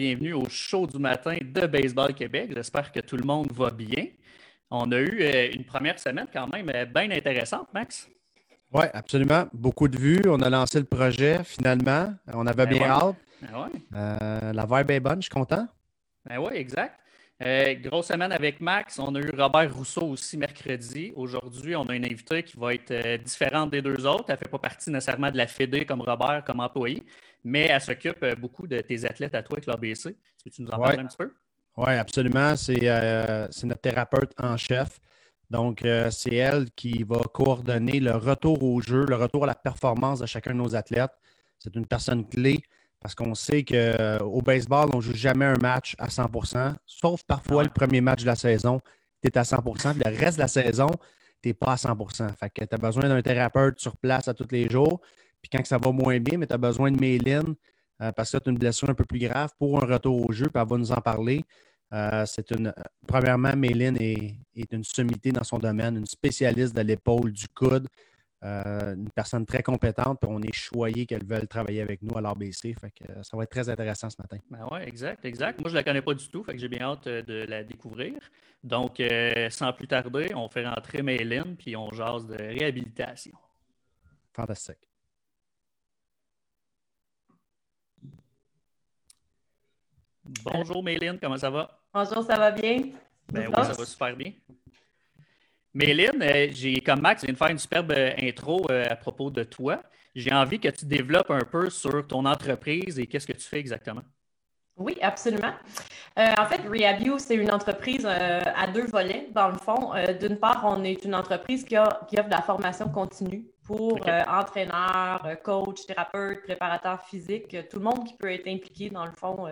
Bienvenue au show du matin de Baseball Québec. J'espère que tout le monde va bien. On a eu euh, une première semaine quand même euh, bien intéressante, Max. Oui, absolument. Beaucoup de vues. On a lancé le projet finalement. On avait Ben bien ouais. hâte. Ben ouais. Euh, la vibe est bonne, je suis content. Ben oui, exact. Euh, grosse semaine avec Max. On a eu Robert Rousseau aussi mercredi. Aujourd'hui, on a une invitée qui va être euh, différente des deux autres. Elle ne fait pas partie nécessairement de la Fédé comme Robert, comme employé, mais elle s'occupe euh, beaucoup de tes athlètes à toi avec l'ABC. Peux-tu nous en Ouais. parler un petit peu? Oui, absolument. C'est notre thérapeute en chef. Donc, c'est elle qui va coordonner le retour au jeu, le retour à la performance de chacun de nos athlètes. C'est une personne clé parce qu'on sait qu'au baseball, on ne joue jamais un match à 100% sauf parfois Ouais. le premier match de la saison, tu es à 100% puis le reste de la saison, tu n'es pas à 100% Fait que tu as besoin d'un thérapeute sur place à tous les jours. Puis quand ça va moins bien, mais tu as besoin de Méline euh, parce que tu as une blessure un peu plus grave pour un retour au jeu, puis elle va nous en parler. Euh, c'est une. Premièrement, Méline est, est une sommité dans son domaine, une spécialiste de l'épaule, du coude, euh, une personne très compétente, puis on est choyé qu'elle veuille travailler avec nous à l'ABC. Fait que euh, ça va être très intéressant ce matin. Ben oui, exact, exact. Moi, je ne la connais pas du tout, fait que j'ai bien hâte euh, de la découvrir. Donc, euh, sans plus tarder, on fait rentrer Méline, puis on jase de réhabilitation. Fantastique. Bonjour Méline, comment ça va? Bonjour, ça va bien? Ben oui, ça va super bien. Méline, euh, j'ai, comme Max vient de faire une superbe euh, intro euh, à propos de toi. J'ai envie que tu développes un peu sur ton entreprise et qu'est-ce que tu fais exactement? Oui, absolument. Euh, en fait, Rehabio, c'est une entreprise euh, à deux volets, dans le fond. Euh, D'une part, on est une entreprise qui, a- qui offre de la formation continue pour entraîneurs, coachs, thérapeutes, préparateurs physiques, tout le monde qui peut être impliqué, dans le fond,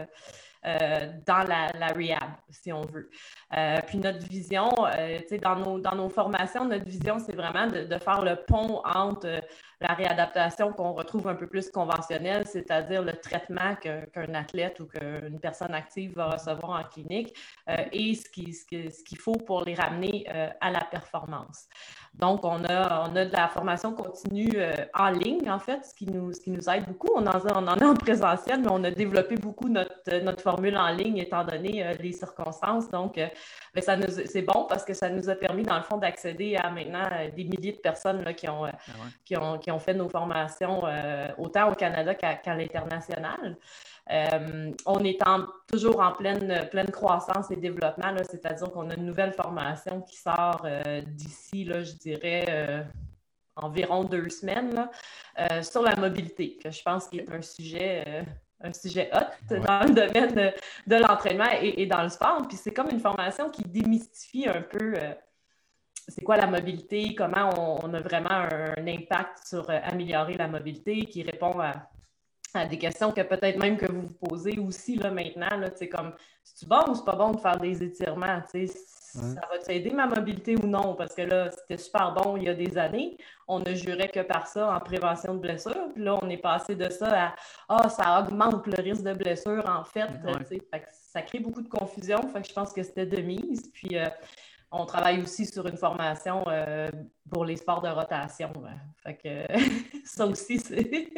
dans la, la rehab, si on veut. Euh, puis notre vision, euh, dans nos, dans nos formations, notre vision, c'est vraiment de, faire le pont entre euh, la réadaptation qu'on retrouve un peu plus conventionnelle, c'est-à-dire le traitement qu'un athlète ou qu'une personne active va recevoir en clinique, euh, et ce qui- ce qu'il faut pour les ramener euh, à la performance. Donc, on a, on a de la formation continue euh, en ligne, en fait, ce qui nous, ce qui nous aide beaucoup. On en, a- on en a en présentiel, mais on a développé beaucoup notre, notre formule en ligne étant donné les circonstances. Donc, ben, ça nous- c'est bon parce que ça nous a permis, dans le fond, d'accéder à maintenant des milliers de personnes là, qui, ont, Ah ouais. qui, ont, qui ont fait nos formations euh, autant au Canada qu'à l'international. Euh, on est en- toujours en pleine, pleine croissance et développement, c'est-à-dire qu'on a une nouvelle formation qui sort euh, d'ici, je dirais, euh, environ deux semaines, là, sur la mobilité, que je pense qu'il est un sujet, un sujet hot Ouais. dans le domaine de, de l'entraînement et, et dans le sport. Puis c'est comme une formation qui démystifie un peu euh, c'est quoi la mobilité, comment on, on a vraiment un, un impact sur euh, améliorer la mobilité, qui répond à, à des questions que peut-être même que vous vous posez aussi là, maintenant. Là, tu sais, comme, c'est-tu bon ou c'est pas bon de faire des étirements? Ouais. Ça va t'aider ma mobilité ou non? Parce que là, c'était super bon il y a des années. On ne jurait que par ça en prévention de blessures. Puis là, on est passé de ça à Ah, ça augmente le risque de blessure, en fait. Ouais. Ça crée beaucoup de confusion. Fait que je pense que c'était de mise. Puis euh, on travaille aussi sur une formation euh, pour les sports de rotation. hein. Fait que ça aussi, c'est.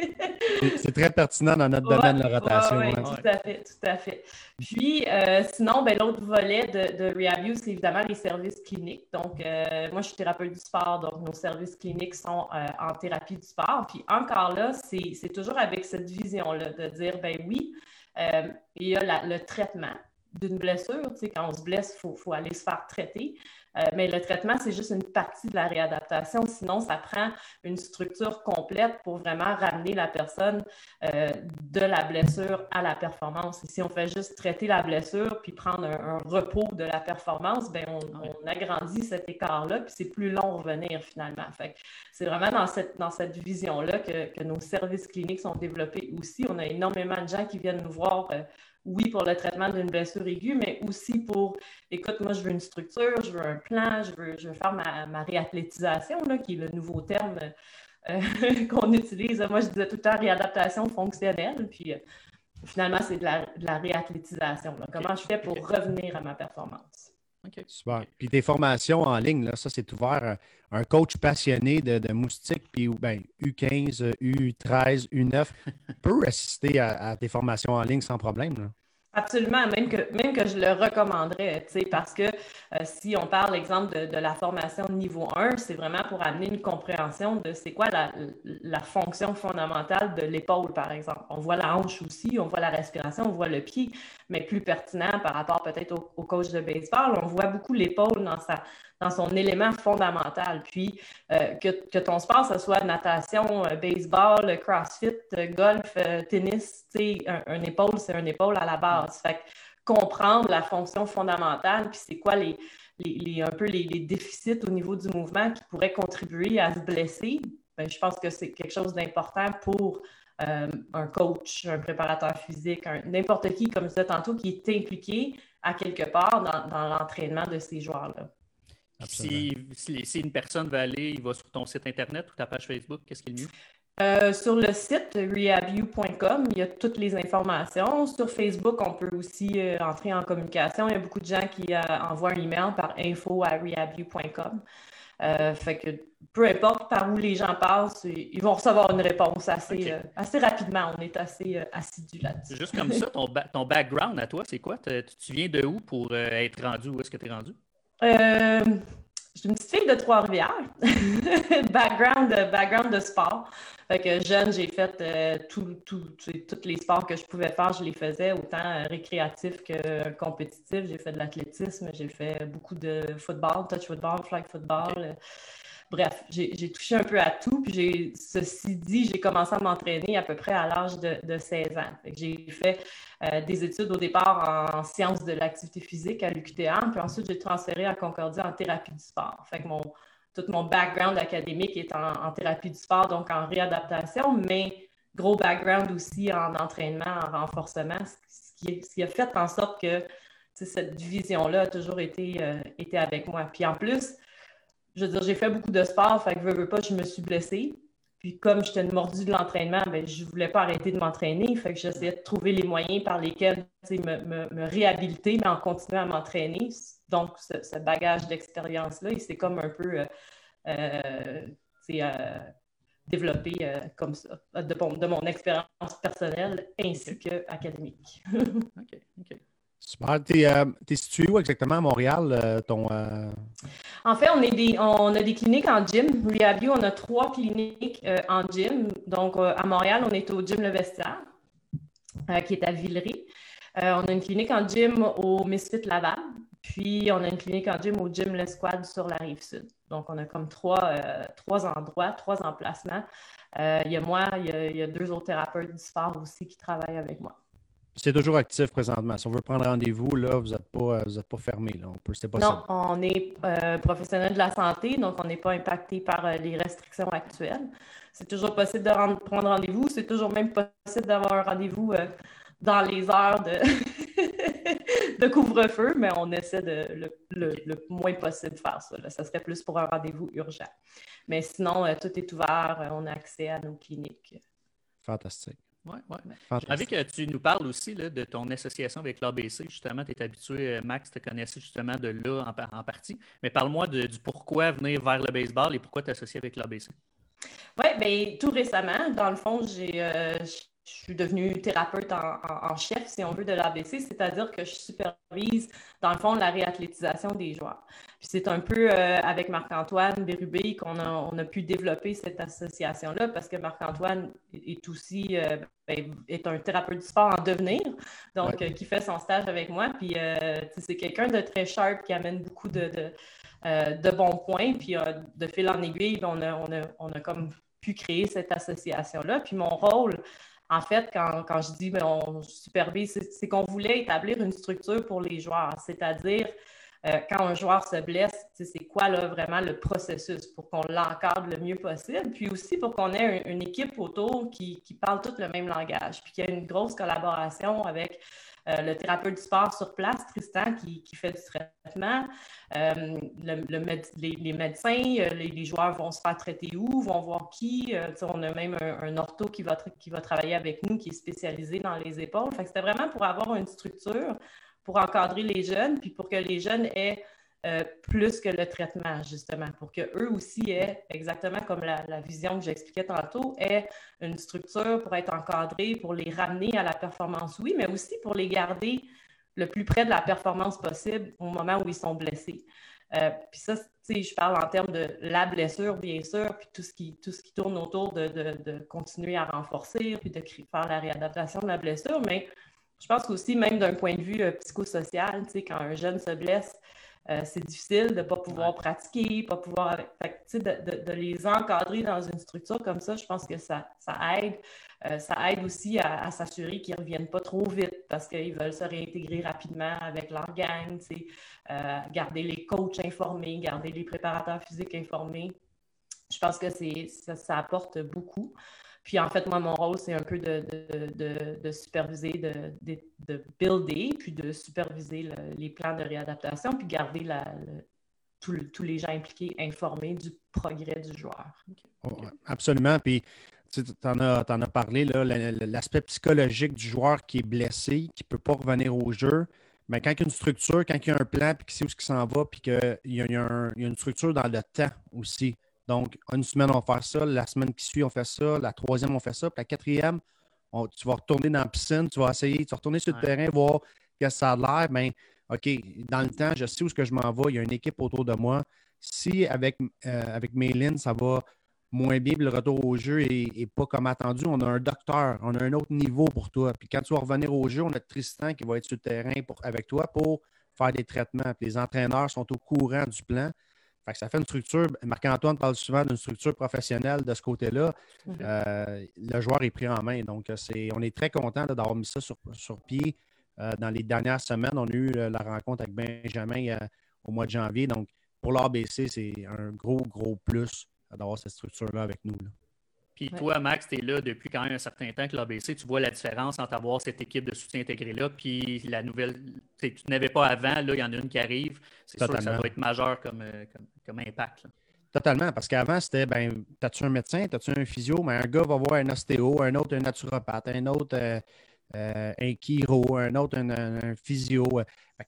C'est- très pertinent dans notre domaine, la rotation. Oui, ouais. tout à fait, tout à fait. Puis, euh, sinon, ben, l'autre volet de, de Rehabio, c'est évidemment les services cliniques. Donc, euh, moi, je suis thérapeute du sport, donc nos services cliniques sont en thérapie du sport. Puis, encore là, c'est toujours avec cette vision-là de dire, ben oui, il y a la- le traitement d'une blessure. Tu sais, quand on se blesse, il faut, faut aller se faire traiter. Euh, mais le traitement, c'est juste une partie de la réadaptation. Sinon, ça prend une structure complète pour vraiment ramener la personne euh, de la blessure à la performance. Et si on fait juste traiter la blessure puis prendre un, un repos de la performance, ben on, agrandit cet écart-là, puis c'est plus long revenir finalement. Fait c'est vraiment dans cette, dans cette vision-là que, que nos services cliniques sont développés aussi. On a énormément de gens qui viennent nous voir. euh, oui, pour le traitement d'une blessure aiguë, mais aussi pour, écoute, moi, je veux une structure, je veux un plan, je veux, je veux faire ma, ma réathlétisation, là, qui est le nouveau terme euh, qu'on utilise. Moi, je disais tout le temps réadaptation fonctionnelle, puis euh, finalement, c'est de la, de la réathlétisation. là. Comment je fais pour revenir à ma performance? OK. Super. Puis tes formations en ligne, là, ça, c'est ouvert. euh, Un coach passionné de, de moustiques, puis ben, U15, U13, U9 peut assister à, à tes formations en ligne sans problème. là. Absolument, même que, même que je le recommanderais, parce que euh, si on parle, exemple, de, la formation de niveau 1, c'est vraiment pour amener une compréhension de c'est quoi la, la, fonction fondamentale de l'épaule, par exemple. On voit la hanche aussi, on voit la respiration, on voit le pied, mais plus pertinent par rapport peut-être au, coach de baseball, on voit beaucoup l'épaule dans, sa, dans son élément fondamental. Puis euh, que, que, ton sport, ce soit natation, euh, baseball, crossfit, golf, tennis, un, un épaule, c'est un épaule à la base. Fait comprendre la fonction fondamentale, puis c'est quoi les, un peu les, déficits au niveau du mouvement qui pourraient contribuer à se blesser, ben, je pense que c'est quelque chose d'important pour euh, un coach, un préparateur physique, n'importe qui, comme ça tantôt, qui est impliqué à quelque part dans, l'entraînement de ces joueurs-là. Si, si, une personne veut aller, il va sur ton site Internet ou ta page Facebook, qu'est-ce qui est le mieux? Euh, sur le site rehabu.com, il y a toutes les informations. Sur Facebook, on peut aussi euh, entrer en communication. Il y a beaucoup de gens qui euh, envoient un email par info à rehabu.com. fait que peu importe par où les gens passent, ils vont recevoir une réponse assez, assez rapidement. On est assez assidu là-dessus. Juste comme ça, ton, ton background à toi, c'est quoi? Tu viens de où pour être rendu? Où est-ce que tu es rendu? Je suis une petite fille de Trois-Rivières. background, background de sport. Fait que jeune, j'ai fait euh, tous les sports que je pouvais faire, je les faisais, autant euh, récréatifs que compétitifs. J'ai fait de l'athlétisme, j'ai fait beaucoup de football, touch football, flag football. Bref, j'ai touché un peu à tout. Puis ceci dit, j'ai commencé à m'entraîner à peu près à l'âge de, 16 ans. J'ai fait euh, des études au départ en, sciences de l'activité physique à l'UQTR, puis ensuite j'ai transféré à Concordia en thérapie du sport. Fait que mon, tout mon background académique est en, thérapie du sport, donc en réadaptation, mais gros background aussi en entraînement, en renforcement, ce qui, a fait en sorte que cette vision-là a toujours été, euh, été avec moi. Puis en plus, je veux dire, j'ai fait beaucoup de sport, fait que veux, pas, je me suis blessée. Puis comme j'étais mordu de l'entraînement, ben, je ne voulais pas arrêter de m'entraîner. Fait que j'essayais de trouver les moyens par lesquels me, me, me, réhabiliter, mais en continuant à m'entraîner. Donc, ce, bagage d'expérience-là, il s'est comme un peu euh, euh, euh développé comme ça, de, mon expérience personnelle ainsi qu'académique. OK, OK. Super. Tu es, es, situé où exactement à Montréal? ton, En fait, on, a des cliniques en gym. Rehabu, on a trois cliniques en gym. Donc, à Montréal, on est au gym Le Vestiaire, qui est à Villeray. on a une clinique en gym au Misfit Laval. Puis, on a une clinique en gym au Gym L'Esquad sur la rive sud. Donc, on a comme trois, euh, trois endroits, trois emplacements. Euh, il y a moi, il y a, deux autres thérapeutes du sport aussi qui travaillent avec moi. C'est toujours actif présentement. Si on veut prendre rendez-vous, là, vous n'êtes pas, pas fermé. Là. On peut, pas non, on est euh, professionnel de la santé, donc on n'est pas impacté par les restrictions actuelles. C'est toujours possible de prendre rendez-vous. C'est toujours même possible d'avoir un rendez-vous dans les heures de, de couvre-feu, mais on essaie de, le, moins possible de faire ça. Ça serait plus pour un rendez-vous urgent. Mais sinon, euh, tout est ouvert. Euh, on a accès à nos cliniques. Fantastique. Oui, oui. J'ai que tu nous parles aussi de ton association avec l'ABC. Justement, tu es habitué, euh, Max, te connaissais justement de là en, partie. Mais parle-moi du pourquoi venir vers le baseball et pourquoi t'associer avec l'ABC. Oui, bien, tout récemment, dans le fond, j'ai je suis devenue thérapeute en, chef, si on veut, de l'ABC, c'est-à-dire que je supervise, dans le fond, la réathlétisation des joueurs. Puis c'est un peu euh, avec Marc-Antoine Bérubé qu'on a, on a pu développer cette association-là parce que Marc-Antoine est aussi euh, ben, est un thérapeute du sport en devenir, donc euh, qui fait son stage avec moi. Puis c'est quelqu'un de très sharp qui amène beaucoup de, de, bons points. Puis de fil en aiguille, on a, on a, on a comme pu créer cette association-là. Puis mon rôle, en fait, quand, je dis ben, on supervise, c'est qu'on voulait établir une structure pour les joueurs, c'est-à-dire euh, quand un joueur se blesse, c'est quoi là, vraiment le processus pour qu'on l'encadre le mieux possible, puis aussi pour qu'on ait une, équipe autour qui, qui, parle tout le même langage, puis qu'il y ait une grosse collaboration avec euh, le thérapeute du sport sur place, Tristan, qui, fait du traitement, euh, les, médecins, euh, les, joueurs vont se faire traiter où, vont voir qui. on a même un, ortho qui va, qui va travailler avec nous, qui est spécialisé dans les épaules. C'était vraiment pour avoir une structure pour encadrer les jeunes, puis pour que les jeunes aient euh, plus que le traitement, justement, pour qu'eux aussi aient, exactement comme la, vision que j'expliquais tantôt, aient une structure pour être encadrés, pour les ramener à la performance, oui, mais aussi pour les garder le plus près de la performance possible au moment où ils sont blessés. Euh, puis ça, je parle en termes de la blessure, bien sûr, puis tout ce qui, tout ce qui tourne autour de, de, continuer à renforcer, puis de faire la réadaptation de la blessure, mais je pense aussi, même d'un point de vue euh, psychosocial, quand un jeune se blesse, euh, c'est difficile de ne pas pouvoir pratiquer, pas pouvoir. de, de, de, les encadrer dans une structure comme ça, je pense que ça, ça aide. Euh, ça aide aussi à, s'assurer qu'ils ne reviennent pas trop vite parce qu'ils veulent se réintégrer rapidement avec leur gang, euh, garder les coachs informés, garder les préparateurs physiques informés. Je pense que ça, ça apporte beaucoup. Puis en fait, moi, mon rôle, c'est un peu de, de, de, superviser, de, builder, puis de superviser les plans de réadaptation, puis garder la, tous les gens impliqués informés du progrès du joueur. absolument. Puis tu en as, en as parlé, l'aspect psychologique du joueur qui est blessé, qui ne peut pas revenir au jeu. Mais quand il y a une structure, quand il y a un plan, puis qu'il sait où il s'en va, puis qu'il y, y, a une structure dans le temps aussi. Donc, une semaine, on va faire ça. La semaine qui suit, on fait ça. La troisième, on fait ça. Puis la quatrième, tu vas retourner dans la piscine, tu vas essayer, tu vas retourner sur le terrain, voir qu'est-ce que ça a l'air. Bien, OK, dans le temps, je sais où ce que je m'en vais. Il y a une équipe autour de moi. Si avec, euh, avec ça va moins bien, puis le retour au jeu n'est pas comme attendu, on a un docteur, on a un autre niveau pour toi. Puis quand tu vas revenir au jeu, on a Tristan qui va être sur le terrain pour, avec toi pour faire des traitements. Puis les entraîneurs sont au courant du plan ça fait une structure. Marc-Antoine parle souvent d'une structure professionnelle de ce côté-là. Mhm. Euh, le joueur est pris en main. Donc, c'est, on est très content d'avoir mis ça sur, pied. Euh, dans les dernières semaines, on a eu euh, la rencontre avec Benjamin au mois de janvier. Donc, pour l'ABC, c'est un gros, gros plus d'avoir cette structure-là avec nous. Puis toi, Max, tu es là depuis quand même un certain temps que l'ABC. Tu vois la différence entre avoir cette équipe de soutien intégrée-là, puis la nouvelle. Tu n'avais pas avant, là, il y en a une qui arrive. C'est sûr que ça doit être majeur comme, euh, comme, impact. Totalement, parce qu'avant, c'était ben, as-tu un médecin, as-tu un physio, mais un gars va voir un ostéo, un autre un naturopathe, un autre euh, euh, un chiro, un autre un, physio.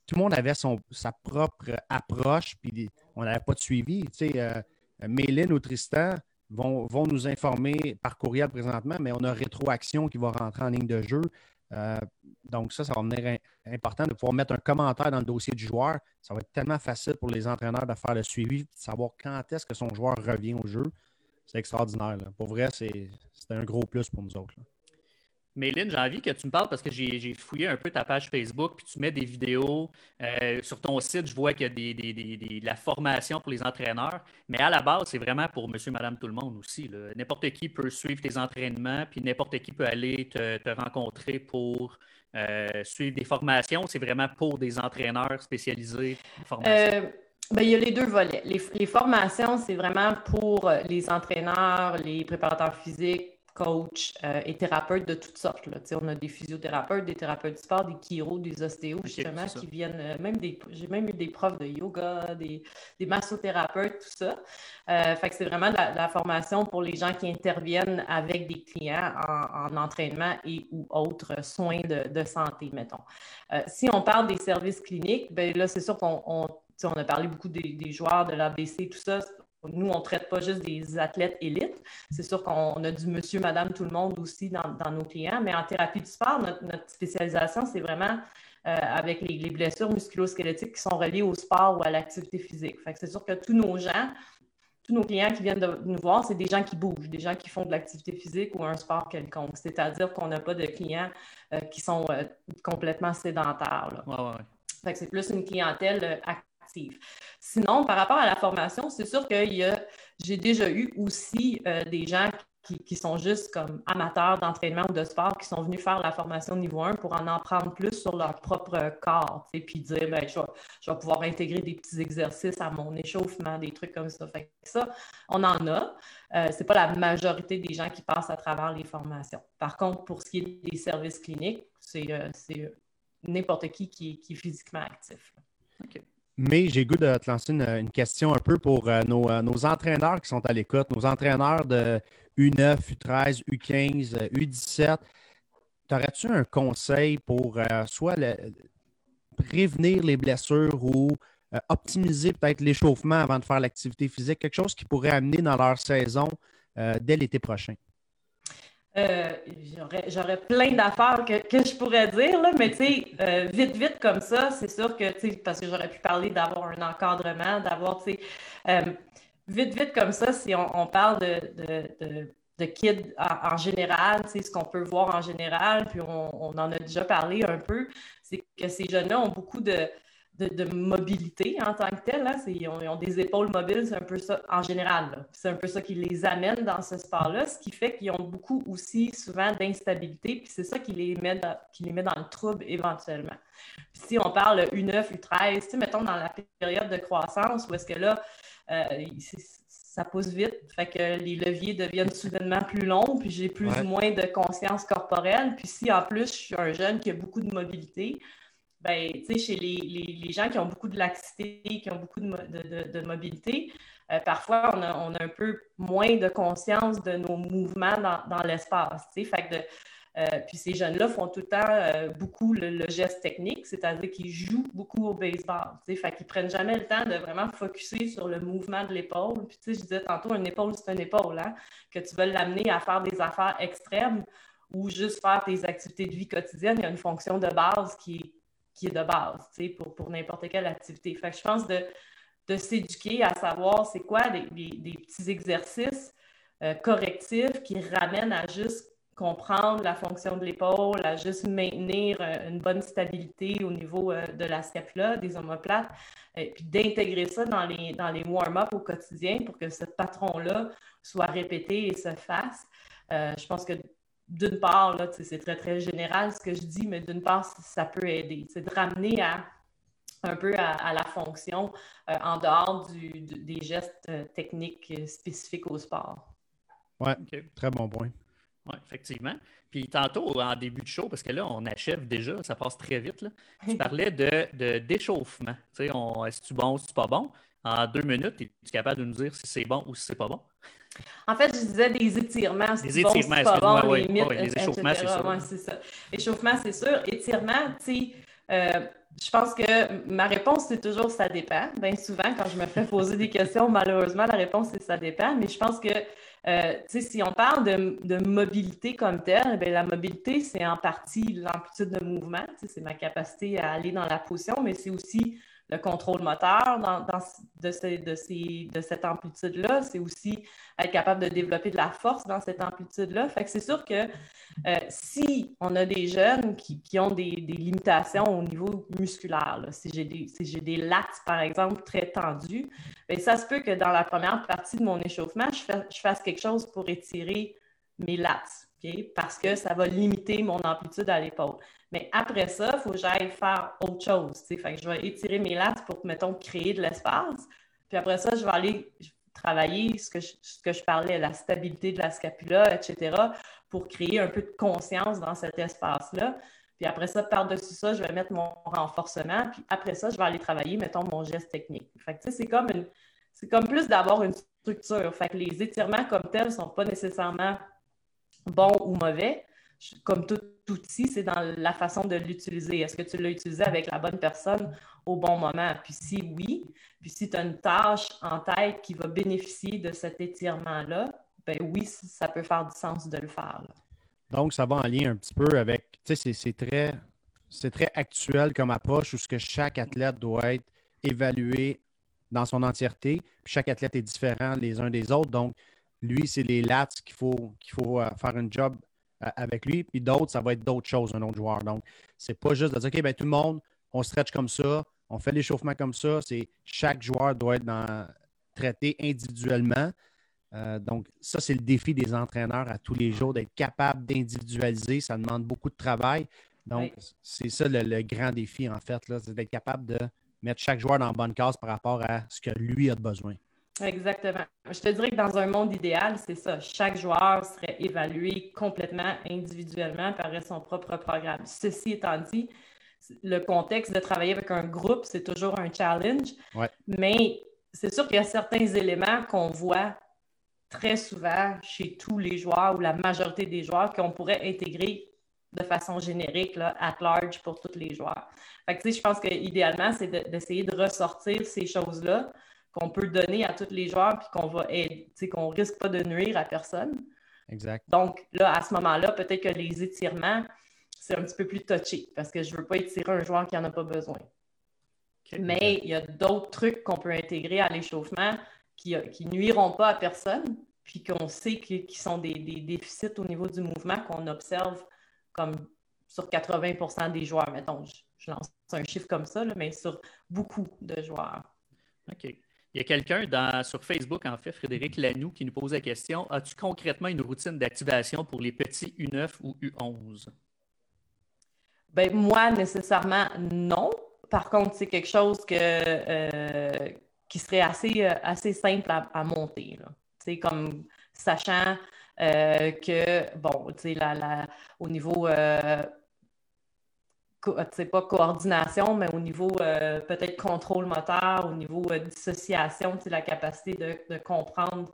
tout le monde avait son, sa propre approche, puis on n'avait pas de suivi. Tu sais, Méline ou Tristan, vont, nous informer par courriel présentement, mais on a rétroaction qui va rentrer en ligne de jeu. Euh, donc, ça, ça va devenir important de pouvoir mettre un commentaire dans le dossier du joueur. Ça va être tellement facile pour les entraîneurs de faire le suivi, de savoir quand est-ce que son joueur revient au jeu. C'est extraordinaire. Pour vrai, c'est un gros plus pour nous autres. Méline, j'ai envie que tu me parles parce que j'ai fouillé un peu ta page Facebook, puis tu mets des vidéos. Euh, sur ton site, je vois qu'il y a des, de la formation pour les entraîneurs, mais à la base, c'est vraiment pour monsieur, madame, tout le monde aussi. N'importe qui peut suivre tes entraînements, puis n'importe qui peut aller te, rencontrer pour euh, suivre des formations. C'est vraiment pour des entraîneurs spécialisés. Euh, ben, il y a les deux volets. Les, les formations, c'est vraiment pour les entraîneurs, les préparateurs physiques, coach euh, et thérapeutes de toutes sortes. Là. On a des physiothérapeutes, des thérapeutes du sport, des chiros, des ostéos, justement, qui viennent, euh, même des, j'ai même eu des profs de yoga, des, des massothérapeutes, tout ça. Euh, fait que c'est vraiment la, la, formation pour les gens qui interviennent avec des clients en, entraînement et ou autres soins de, de santé, mettons. si on parle des services cliniques, ben là, c'est sûr qu'on on, on a parlé beaucoup des, des joueurs de l'ABC, tout ça. Nous, on ne traite pas juste des athlètes élites. C'est sûr qu'on a du monsieur, madame, tout le monde aussi dans, nos clients, mais en thérapie du sport, notre, spécialisation, c'est vraiment euh, avec les, blessures musculo-squelettiques qui sont reliées au sport ou à l'activité physique. c'est sûr que tous nos gens, tous nos clients qui viennent de nous voir, c'est des gens qui bougent, des gens qui font de l'activité physique ou un sport quelconque. C'est-à-dire qu'on n'a pas de clients euh, qui sont euh, complètement sédentaires. c'est plus une clientèle active. Sinon, par rapport à la formation, c'est sûr que j'ai déjà eu aussi euh, des gens qui, sont juste comme amateurs d'entraînement ou de sport qui sont venus faire la formation niveau 1 pour en apprendre plus sur leur propre corps, et puis dire, ben, je, vais, pouvoir intégrer des petits exercices à mon échauffement, des trucs comme ça. Ça, on en a. Euh, ce n'est pas la majorité des gens qui passent à travers les formations. Par contre, pour ce qui est des services cliniques, c'est euh, n'importe qui, qui est physiquement actif. Mais j'ai goût de te lancer une, question un peu pour euh, euh, nos, entraîneurs qui sont à l'écoute, nos entraîneurs de U9, U13, U15, U17. T'aurais-tu un conseil pour euh, soit prévenir les blessures ou optimiser peut-être l'échauffement avant de faire l'activité physique, quelque chose qui pourrait amener dans leur saison dès l'été prochain? Euh, j'aurais plein d'affaires que, je pourrais dire, là, mais tu sais, vite, vite comme ça, c'est sûr que, tu sais, parce que j'aurais pu parler d'avoir un encadrement, d'avoir, tu sais, vite, vite comme ça, si on, parle de, de, kids en, général, tu sais, ce qu'on peut voir en général, puis on, on en a déjà parlé un peu, c'est que ces jeunes-là ont beaucoup de, de, mobilité en tant que tel. Ils, ont, des épaules mobiles, c'est un peu ça en général. C'est un peu ça qui les amène dans ce sport-là, ce qui fait qu'ils ont beaucoup aussi souvent d'instabilité, puis c'est ça qui les, met dans, qui les met dans le trouble éventuellement. si on parle U9, U13, mettons dans la période de croissance, où est-ce que là, euh, ça pousse vite, fait que les leviers deviennent soudainement plus longs, puis j'ai plus ou moins de conscience corporelle. Puis si en plus je suis un jeune qui a beaucoup de mobilité, ben, chez les, les, gens qui ont beaucoup de laxité, qui ont beaucoup de, de, mobilité, euh, parfois, on a, on a, un peu moins de conscience de nos mouvements dans, dans l'espace. Euh, puis ces jeunes-là font tout le temps euh, beaucoup le, geste technique, c'est-à-dire qu'ils jouent beaucoup au baseball. Fait qu'ils prennent jamais le temps de vraiment focuser sur le mouvement de l'épaule. Puis je disais tantôt, une épaule, c'est une épaule, hein, que tu veux l'amener à faire des affaires extrêmes ou juste faire tes activités de vie quotidienne. Il y a une fonction de base qui est qui est de base pour, pour n'importe quelle activité. Fait que je pense de, de s'éduquer à savoir c'est quoi des, des, petits exercices euh, correctifs qui ramènent à juste comprendre la fonction de l'épaule, à juste maintenir euh, une bonne stabilité au niveau euh, de la scapula, des omoplates, et puis d'intégrer ça dans les, dans les warm-up au quotidien pour que ce patron-là soit répété et se fasse. je pense que d'une part, c'est très, très général ce que je dis, mais d'une part, ça peut aider. C'est de ramener à, un peu à, la fonction euh, en dehors des gestes euh, techniques euh, spécifiques au sport. Oui, très bon point. Oui, effectivement. Puis tantôt, en début de show, parce que là, on achève déjà, ça passe très vite, là, tu parlais de, d'échauffement. Tu sais, est-ce bon, est-ce pas bon? En deux minutes, es-tu capable de nous dire si c'est bon ou si c'est pas bon? En fait, je disais des étirements. Des étirements, excuse-moi, bon, oui. les échauffements, c'est sûr. Ouais, ça. Échauffement, c'est sûr. Étirement, tu sais, euh, je pense que ma réponse, c'est toujours ça dépend. Bien souvent, quand je me fais poser des questions, malheureusement, la réponse, c'est ça dépend. Mais je pense que, euh, tu sais, si on parle de, de mobilité comme telle, bien, la mobilité, c'est en partie l'amplitude de mouvement. C'est ma capacité à aller dans la position, mais c'est aussi le contrôle moteur dans, de, de, de, cette amplitude-là. C'est aussi être capable de développer de la force dans cette amplitude-là. Fait que c'est sûr que euh, si on a des jeunes qui, ont des, limitations au niveau musculaire, si j'ai des, si des lattes, par exemple, très tendues, bien, ça se peut que dans la première partie de mon échauffement, je, je fasse quelque chose pour étirer mes parce que ça va limiter mon amplitude à l'épaule. Mais après ça, il faut que j'aille faire autre chose. Fait que je vais étirer mes lattes pour, mettons, créer de l'espace. Puis après ça, je vais aller travailler ce que, je, parlais, la stabilité de la scapula, etc., pour créer un peu de conscience dans cet espace-là. Puis après ça, par-dessus ça, je vais mettre mon renforcement. Puis après ça, je vais aller travailler, mettons, mon geste technique. Fait que, c'est comme une, comme plus d'avoir une structure. Fait que les étirements comme tels ne sont pas nécessairement bon ou mauvais. Comme tout outil, c'est dans la façon de l'utiliser. Est-ce que tu l'as utilisé avec la bonne personne au bon moment? Puis si oui, puis si tu as une tâche en tête qui va bénéficier de cet étirement-là, ben oui, ça peut faire du sens de le faire. Donc, ça va en lien un petit peu avec, tu sais, c'est très, actuel comme approche où que chaque athlète doit être évalué dans son entièreté. Puis chaque athlète est différent les uns des autres. Donc, lui, c'est les lats qu'il faut, qu'il faut euh, faire un job euh, avec lui. Puis d'autres, ça va être d'autres choses, un autre joueur. Donc, c'est pas juste de dire, OK, ben, tout le monde, on stretch comme ça, on fait l'échauffement comme ça. C'est chaque joueur doit être dans, traité individuellement. Euh, donc, ça, c'est le défi des entraîneurs à tous les jours, d'être capable d'individualiser. Ça demande beaucoup de travail. Donc, c'est ça le, grand défi, en fait, c'est d'être capable de mettre chaque joueur dans la bonne case par rapport à ce que lui a besoin. Exactement. Je te dirais que dans un monde idéal, c'est ça. Chaque joueur serait évalué complètement individuellement par son propre programme. Ceci étant dit, le contexte de travailler avec un groupe, c'est toujours un challenge. Mais c'est sûr qu'il y a certains éléments qu'on voit très souvent chez tous les joueurs ou la majorité des joueurs qu'on pourrait intégrer de façon générique, là, at large pour tous les joueurs. Fait que, je pense qu'idéalement, c'est d'essayer de, ressortir ces choses-là qu'on peut donner à tous les joueurs puis qu'on va qu'on risque pas de nuire à personne. Exact. Donc, là, à ce moment-là, peut-être que les étirements, c'est un petit peu plus touché parce que je ne veux pas étirer un joueur qui n'en a pas besoin. Mais il y a d'autres trucs qu'on peut intégrer à l'échauffement qui ne nuiront pas à personne, puis qu'on sait qu'ils sont des, déficits au niveau du mouvement qu'on observe comme sur 80% des joueurs. Mettons, je, lance un chiffre comme ça, mais sur beaucoup de joueurs. OK. Il y a quelqu'un sur Facebook, en fait, Frédéric Lanoux, qui nous pose la question As-tu concrètement une routine d'activation pour les petits U9 ou U11 ben, Moi, nécessairement, non. Par contre, c'est quelque chose que, euh, qui serait assez, euh, assez simple à, monter. C'est comme sachant euh, que, bon, tu sais, au niveau c'est pas coordination, mais au niveau euh, peut-être contrôle moteur, au niveau euh, dissociation, la capacité de, comprendre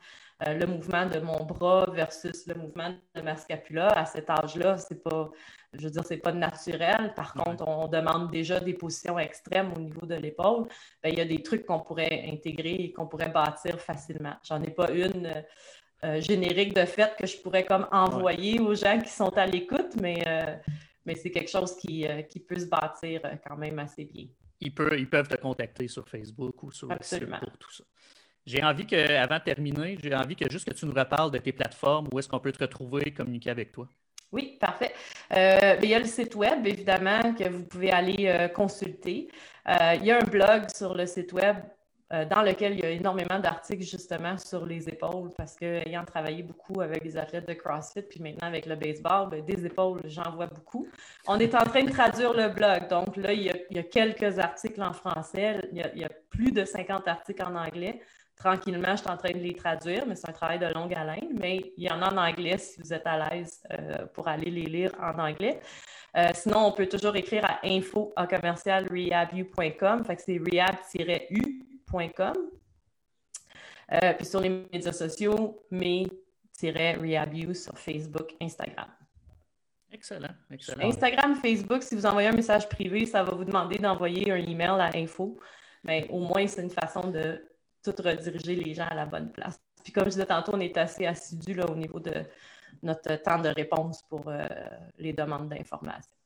euh, le mouvement de mon bras versus le mouvement de ma scapula. À cet âge-là, c'est pas, je veux dire, c'est pas naturel. Par contre, on demande déjà des positions extrêmes au niveau de l'épaule. Ben, il y a des trucs qu'on pourrait intégrer et qu'on pourrait bâtir facilement. J'en ai pas une. générique de fait que je pourrais comme envoyer aux gens qui sont à l'écoute, mais mais c'est quelque chose qui, euh, qui, peut se bâtir euh, quand même assez bien. Ils, peuvent, ils peuvent te contacter sur Facebook ou sur le site pour tout ça. J'ai envie que, avant de terminer, j'ai envie que juste que tu nous reparles de tes plateformes, où est-ce qu'on peut te retrouver et communiquer avec toi. Oui, parfait. Euh, il y a le site web, évidemment, que vous pouvez aller consulter. il y a un blog sur le site web euh, dans lequel il y a énormément d'articles justement sur les épaules parce que ayant travaillé beaucoup avec les athlètes de CrossFit puis maintenant avec le baseball, ben, des épaules, j'en vois beaucoup. On est en train de traduire le blog. Donc là, il y a, quelques articles en français. Il y, a, plus de 50 articles en anglais. Tranquillement, je suis en train de les traduire, mais c'est un travail de longue haleine. Mais il y en a en anglais si vous êtes à l'aise euh, pour aller les lire en anglais. Euh, sinon, on peut toujours écrire à info commercial Fait que c'est rehab-u euh, puis sur les médias sociaux, mais-rehabu sur Facebook, Instagram. Excellent, excellent. Instagram, Facebook, si vous envoyez un message privé, ça va vous demander d'envoyer un email à info. Mais au moins, c'est une façon de tout rediriger les gens à la bonne place. Puis comme je disais tantôt, on est assez assidu au niveau de notre temps de réponse pour euh, les demandes d'information.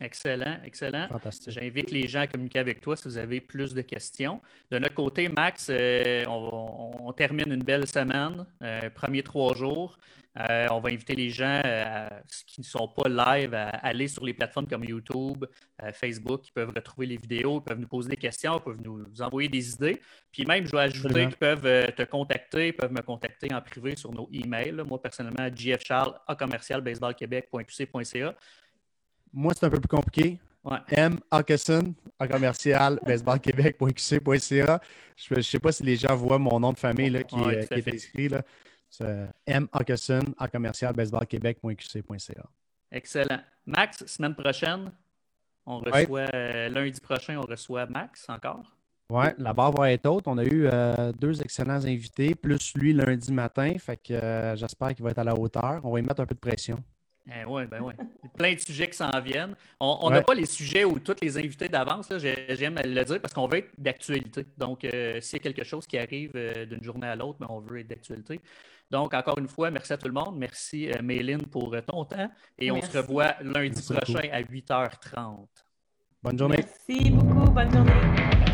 Excellent, excellent. J'invite les gens à communiquer avec toi si vous avez plus de questions. De notre côté, Max, euh, on, termine une belle semaine, euh, premiers trois jours. Euh, on va inviter les gens qui ne sont pas live à aller sur les plateformes comme YouTube, Facebook, qui peuvent retrouver les vidéos, peuvent nous poser des questions, peuvent nous, envoyer des idées. Puis même, je vais ajouter qu'ils peuvent te contacter, peuvent me contacter en privé sur nos emails. Moi, personnellement, jfcharles, à commercial, baseballquebec.qc.ca. Moi, c'est un peu plus compliqué. M. Hawkinson, en commercial, baseballquebec.qc.ca. Je ne sais pas si les gens voient mon nom de famille là, qui, est écrit. Là. M. Hawkinson, en commercial, baseballquebec.qc.ca. Excellent. Max, semaine prochaine, on reçoit, euh, lundi prochain, on reçoit Max encore. Oui, la barre va être haute. On a eu euh, deux excellents invités, plus lui lundi matin. Fait que euh, j'espère qu'il va être à la hauteur. On va y mettre un peu de pression. Eh oui, ben oui. Plein de sujets qui s'en viennent. On n'a pas les sujets où tous les invités d'avance, j'aime le dire, parce qu'on veut être d'actualité. Donc, euh, s'il y a quelque chose qui arrive euh, d'une journée à l'autre, ben, on veut être d'actualité. Donc, encore une fois, merci à tout le monde. Merci, euh, Méline, pour ton temps. Et on se revoit lundi prochain à 8h30. Bonne journée. Merci beaucoup. Bonne journée.